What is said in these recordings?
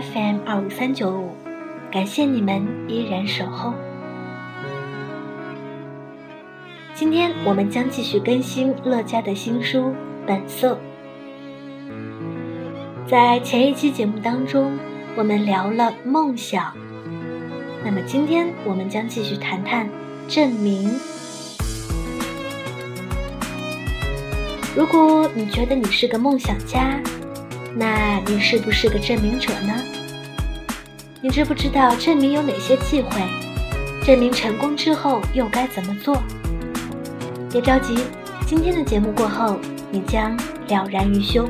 FM 二五三九五，感谢你们依然守候。今天我们将继续更新乐嘉的新书《本色》。在前一期节目当中，我们聊了梦想，那么今天我们将继续谈谈证明。如果你觉得你是个梦想家，那你是不是个证明者呢？你知不知道证明有哪些忌讳？证明成功之后又该怎么做？别着急，今天的节目过后，你将了然于胸。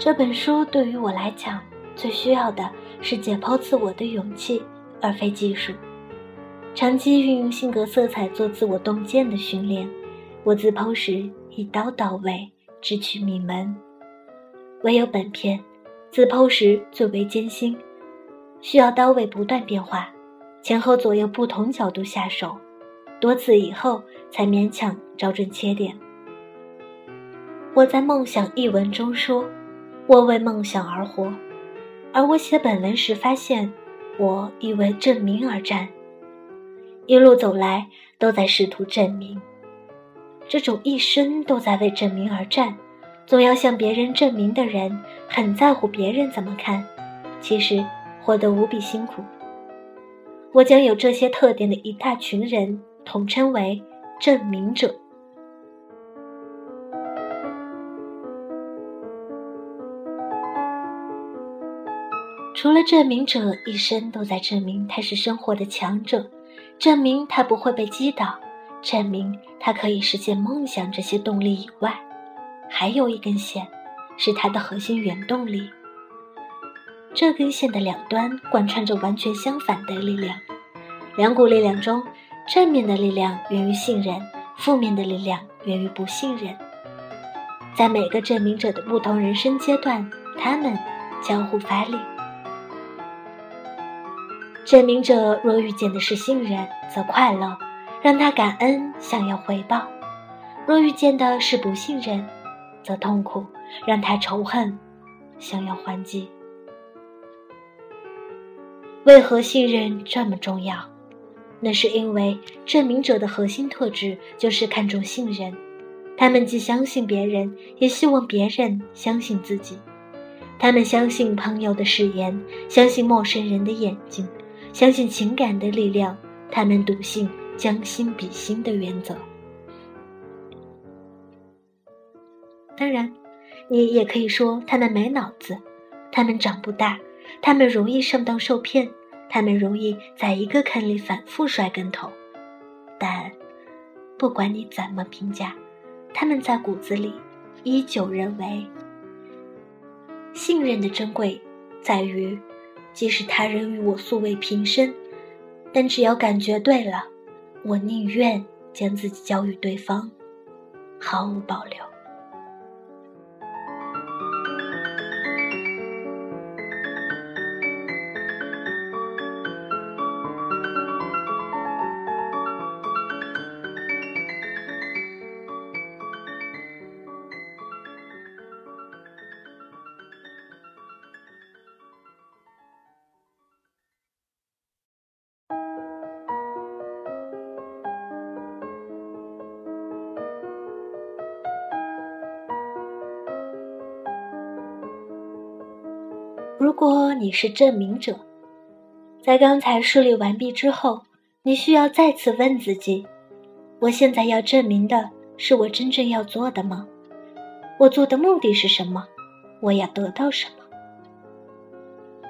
这本书对于我来讲，最需要的是解剖自我的勇气，而非技术。长期运用性格色彩做自我洞见的训练，我自剖时一刀到位，直取命门。唯有本片，自剖时最为艰辛，需要刀位不断变化，前后左右不同角度下手，多次以后才勉强找准切点。我在《梦想》一文中说。我为梦想而活，而我写本文时发现，我亦为证明而战。一路走来，都在试图证明。这种一生都在为证明而战，总要向别人证明的人，很在乎别人怎么看，其实活得无比辛苦。我将有这些特点的一大群人统称为证明者。除了证明者一生都在证明他是生活的强者，证明他不会被击倒，证明他可以实现梦想这些动力以外，还有一根线，是他的核心原动力。这根线的两端贯穿着完全相反的力量，两股力量中，正面的力量源于信任，负面的力量源于不信任。在每个证明者的不同人生阶段，他们交互发力。证明者若遇见的是信任，则快乐，让他感恩，想要回报；若遇见的是不信任，则痛苦，让他仇恨，想要还击。为何信任这么重要？那是因为证明者的核心特质就是看重信任，他们既相信别人，也希望别人相信自己。他们相信朋友的誓言，相信陌生人的眼睛。相信情感的力量，他们笃信将心比心的原则。当然，你也可以说他们没脑子，他们长不大，他们容易上当受骗，他们容易在一个坑里反复摔跟头。但，不管你怎么评价，他们在骨子里依旧认为，信任的珍贵在于。即使他人与我素未平生，但只要感觉对了，我宁愿将自己交予对方，毫无保留。如果你是证明者，在刚才梳理完毕之后，你需要再次问自己：我现在要证明的是我真正要做的吗？我做的目的是什么？我要得到什么？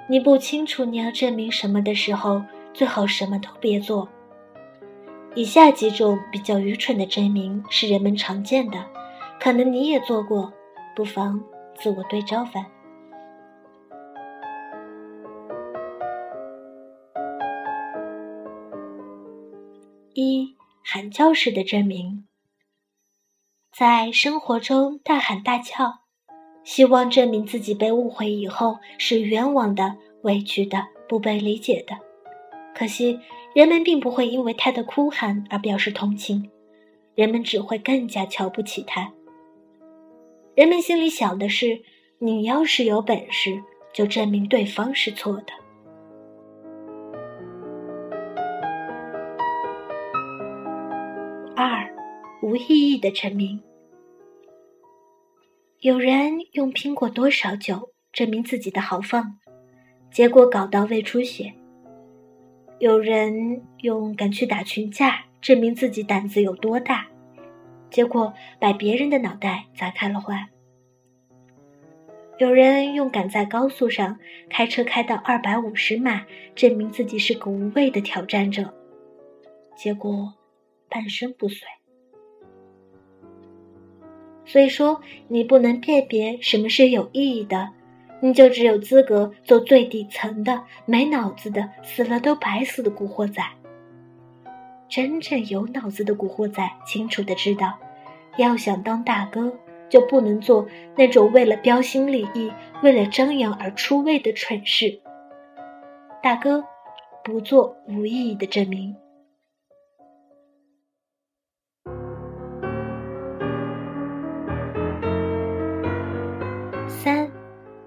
你不清楚你要证明什么的时候，最好什么都别做。以下几种比较愚蠢的证明是人们常见的，可能你也做过，不妨自我对照反。一喊叫式的证明，在生活中大喊大叫，希望证明自己被误会以后是冤枉的、委屈的、不被理解的。可惜，人们并不会因为他的哭喊而表示同情，人们只会更加瞧不起他。人们心里想的是：你要是有本事，就证明对方是错的。无意义的证明。有人用拼过多少酒证明自己的豪放，结果搞到胃出血。有人用敢去打群架证明自己胆子有多大，结果把别人的脑袋砸开了花。有人用敢在高速上开车开到二百五十码证明自己是个无畏的挑战者，结果半身不遂。所以说，你不能辨别什么是有意义的。你就只有资格做最底层的、没脑子的、死了都白死的古惑仔。真正有脑子的古惑仔清楚的知道，要想当大哥，就不能做那种为了标新立异、为了张扬而出位的蠢事。大哥，不做无意义的证明。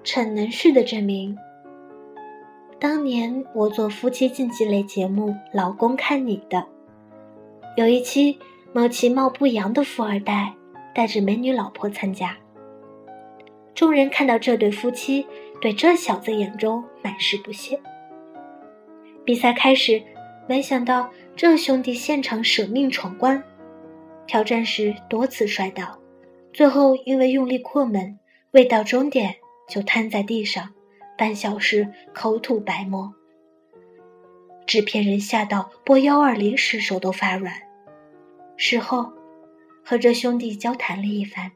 逞能式的证明。当年我做夫妻竞技类节目《老公看你的》，有一期某其貌不扬的富二代带着美女老婆参加，众人看到这对夫妻，对这小子眼中满是不屑。比赛开始，没想到这兄弟现场舍命闯关，挑战时多次摔倒，最后因为用力过猛，未到终点。就瘫在地上，半小时口吐白沫。制片人吓到拨幺二零时手都发软。事后，和这兄弟交谈了一番，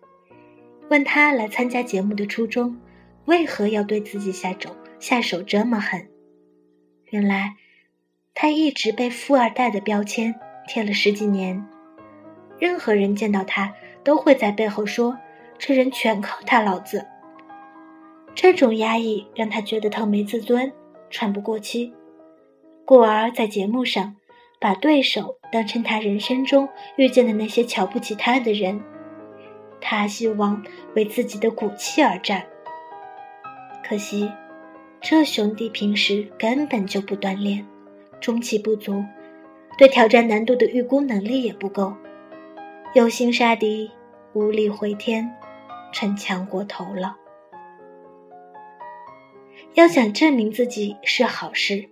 问他来参加节目的初衷，为何要对自己下手下手这么狠？原来，他一直被富二代的标签贴了十几年，任何人见到他都会在背后说：“这人全靠他老子。”这种压抑让他觉得特没自尊，喘不过气，故而在节目上把对手当成他人生中遇见的那些瞧不起他的人。他希望为自己的骨气而战。可惜，这兄弟平时根本就不锻炼，中气不足，对挑战难度的预估能力也不够，有心杀敌，无力回天，逞强过头了。要想证明自己是好事，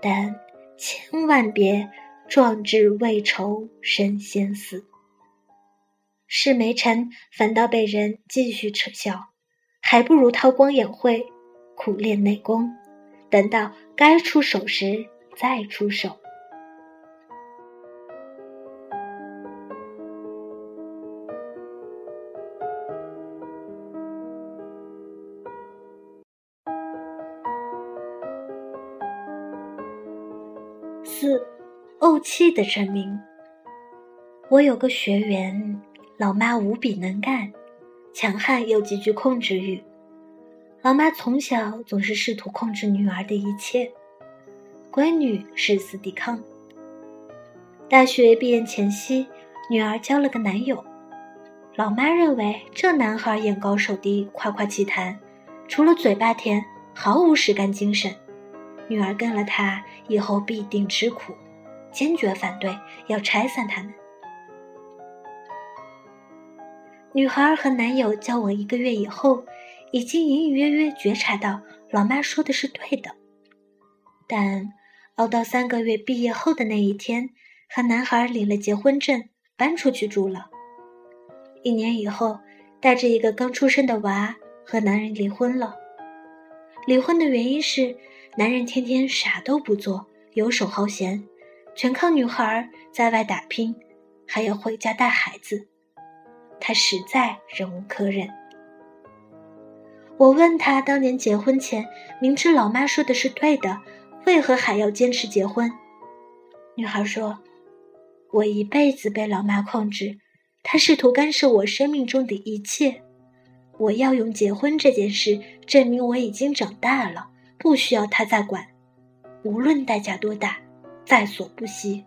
但千万别壮志未酬身先死。事没成，反倒被人继续耻笑，还不如韬光养晦，苦练内功，等到该出手时再出手。四，怄气的证明。我有个学员，老妈无比能干，强悍又极具控制欲。老妈从小总是试图控制女儿的一切，闺女誓死抵抗。大学毕业前夕，女儿交了个男友，老妈认为这男孩眼高手低，夸夸其谈，除了嘴巴甜，毫无实干精神。女儿跟了他以后必定吃苦，坚决反对，要拆散他们。女孩和男友交往一个月以后，已经隐隐约约觉察到老妈说的是对的，但熬到三个月毕业后的那一天，和男孩领了结婚证，搬出去住了。一年以后，带着一个刚出生的娃，和男人离婚了。离婚的原因是。男人天天啥都不做，游手好闲，全靠女孩在外打拼，还要回家带孩子，他实在忍无可忍。我问他，当年结婚前明知老妈说的是对的，为何还要坚持结婚？女孩说：“我一辈子被老妈控制，她试图干涉我生命中的一切。我要用结婚这件事证明我已经长大了，不需要他再管，无论代价多大，在所不惜。”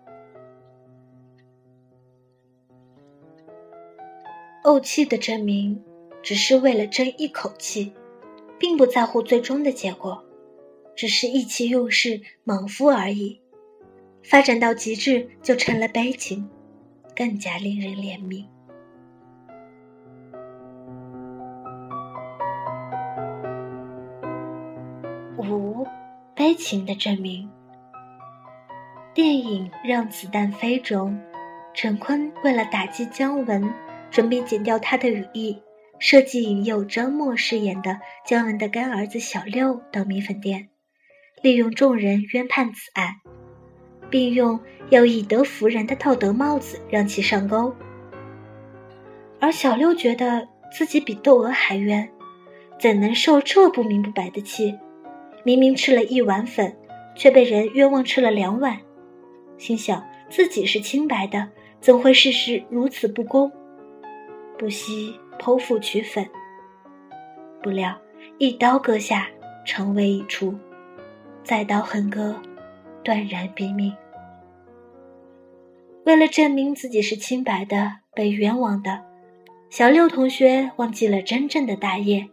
怄气的证明，只是为了争一口气。并不在乎最终的结果，只是意气用事、莽夫而已。发展到极致，就成了悲情，更加令人怜悯。悲情的证明。电影《让子弹飞》中，陈坤为了打击姜文，准备剪掉他的羽翼。设计引诱张默饰演的姜文的干儿子小六到米粉店，利用众人冤判此案，并用要以德服人的道德帽子让其上钩。而小六觉得自己比窦娥还冤，怎能受这不明不白的气？明明吃了一碗粉，却被人冤枉吃了两碗，心想自己是清白的，怎会事事如此不公？不惜。剖腹取粉，不料一刀割下，肠胃已出；再刀横割，断然毙命。为了证明自己是清白的，被冤枉的，小六同学忘记了真正的大业。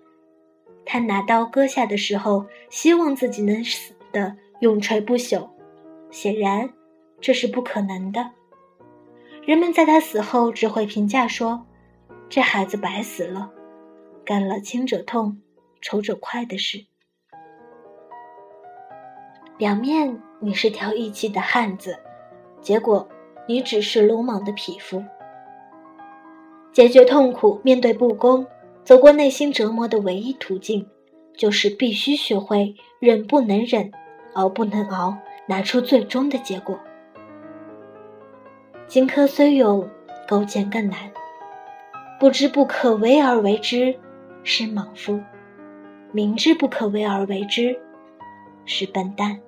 他拿刀割下的时候，希望自己能死的永垂不朽，显然这是不可能的。人们在他死后只会评价说。这孩子白死了，干了轻者痛、仇者快的事。表面你是条义气的汉子，结果你只是鲁莽的匹夫。解决痛苦、面对不公、走过内心折磨的唯一途径，就是必须学会忍不能忍，熬不能熬，拿出最终的结果。荆轲虽勇，勾践更难。不知不可为而为之，是莽夫；明知不可为而为之，是笨蛋。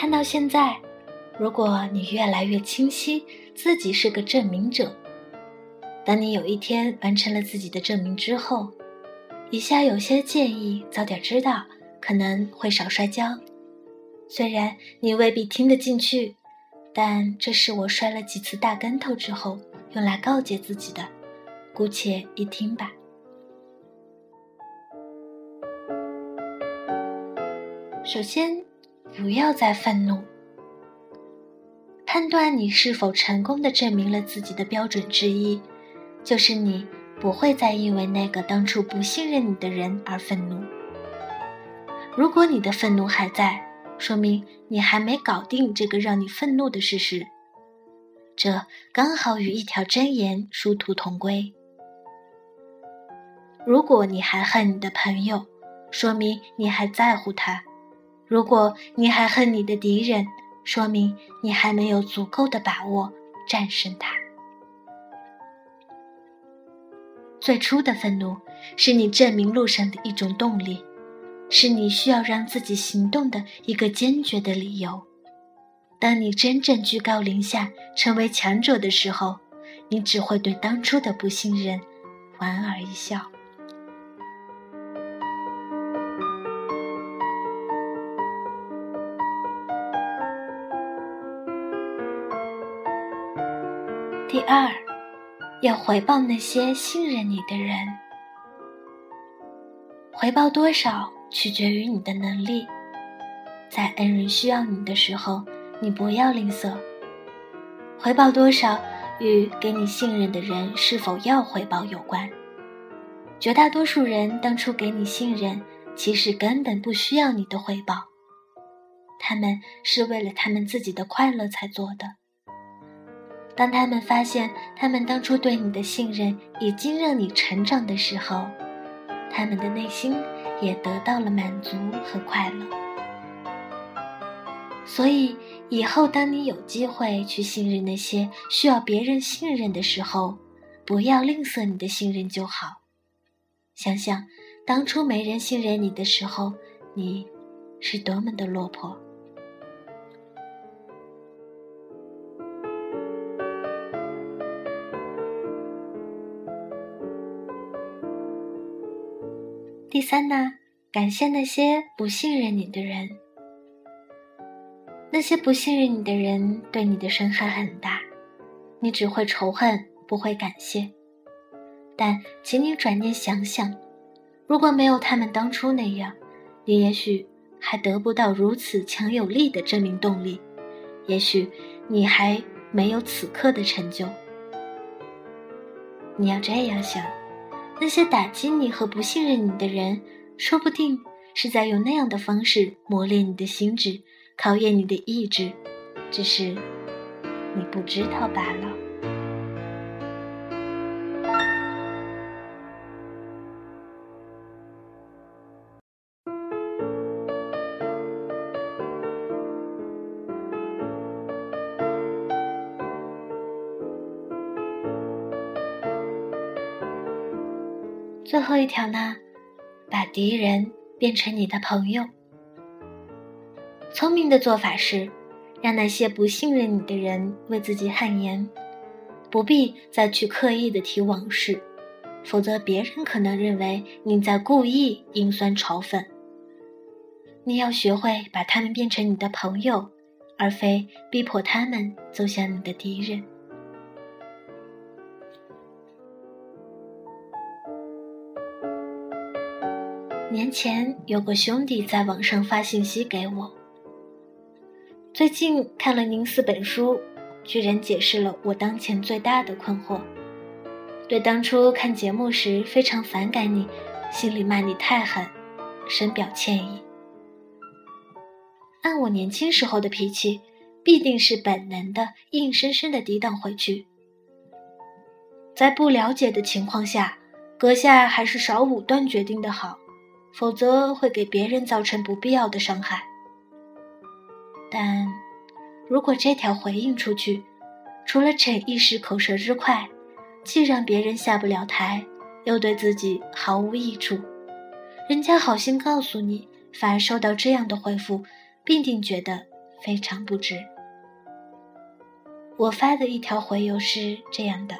看到现在，如果你越来越清晰自己是个证明者，当你有一天完成了自己的证明之后，以下有些建议早点知道，可能会少摔跤。虽然你未必听得进去，但这是我摔了几次大跟头之后用来告诫自己的，姑且一听吧。首先。不要再愤怒。判断你是否成功的证明了自己的标准之一，就是你不会再因为那个当初不信任你的人而愤怒。如果你的愤怒还在，说明你还没搞定这个让你愤怒的事实。这刚好与一条箴言殊途同归。如果你还恨你的朋友，说明你还在乎他。如果你还恨你的敌人，说明你还没有足够的把握战胜他。最初的愤怒是你证明路上的一种动力，是你需要让自己行动的一个坚决的理由。当你真正居高临下，成为强者的时候，你只会对当初的不信任莞尔一笑。二，要回报那些信任你的人。回报多少取决于你的能力。在恩人需要你的时候，你不要吝啬。回报多少与给你信任的人是否要回报有关。绝大多数人当初给你信任，其实根本不需要你的回报，他们是为了他们自己的快乐才做的。当他们发现他们当初对你的信任已经让你成长的时候，他们的内心也得到了满足和快乐。所以。以后，当你有机会去信任那些需要别人信任的时候，不要吝啬你的信任就好。想想当初没人信任你的时候，你是多么的落魄。第三呢，感谢那些不信任你的人。那些不信任你的人对你的伤害很大，你只会仇恨，不会感谢。但请你转念想想，如果没有他们当初那样，你也许还得不到如此强有力的证明动力，也许你还没有此刻的成就。你要这样想，那些打击你和不信任你的人，说不定是在用那样的方式磨练你的心智。考验你的意志，只是你不知道罢了。最后一条呢，把敌人变成你的朋友。聪明的做法是，让那些不信任你的人为自己汗颜，不必再去刻意的提往事，否则别人可能认为你在故意阴酸嘲讽。你要学会把他们变成你的朋友，而非逼迫他们走向你的敌人。年前有个兄弟在网上发信息给我。最近看了您四本书，居然解释了我当前最大的困惑。对当初看节目时非常反感你，心里骂你太狠，深表歉意。按我年轻时候的脾气，必定是本能的硬生生的抵挡回去。在不了解的情况下，阁下还是少武断决定的好，否则会给别人造成不必要的伤害。但，如果这条回应出去，除了逞一时口舌之快，既让别人下不了台，又对自己毫无益处，人家好心告诉你，反而收到这样的回复，必定觉得非常不值。我发的一条回邮是这样的：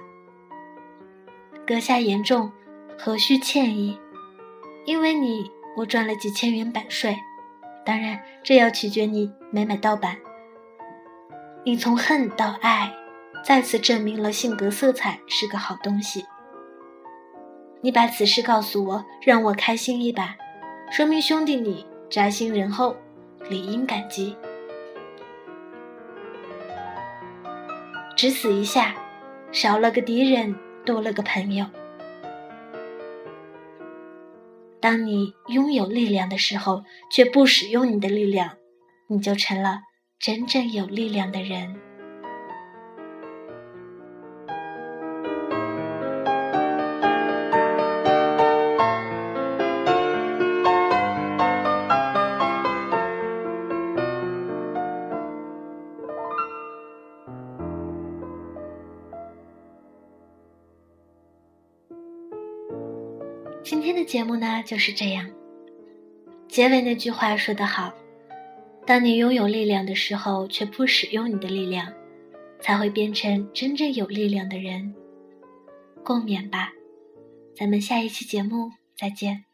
阁下言重，何须歉意？因为你，我赚了几千元版税。当然，这要取决你买买盗版。你从恨到爱，再次证明了性格色彩是个好东西。你把此事告诉我，让我开心一把，说明兄弟你扎心仁厚，理应感激。只此一下，少了个敌人，多了个朋友。当你拥有力量的时候，却不使用你的力量，你就成了真正有力量的人。节目呢就是这样。结尾那句话说得好：“当你拥有力量的时候，却不使用你的力量，才会变成真正有力量的人。”共勉吧，咱们下一期节目再见。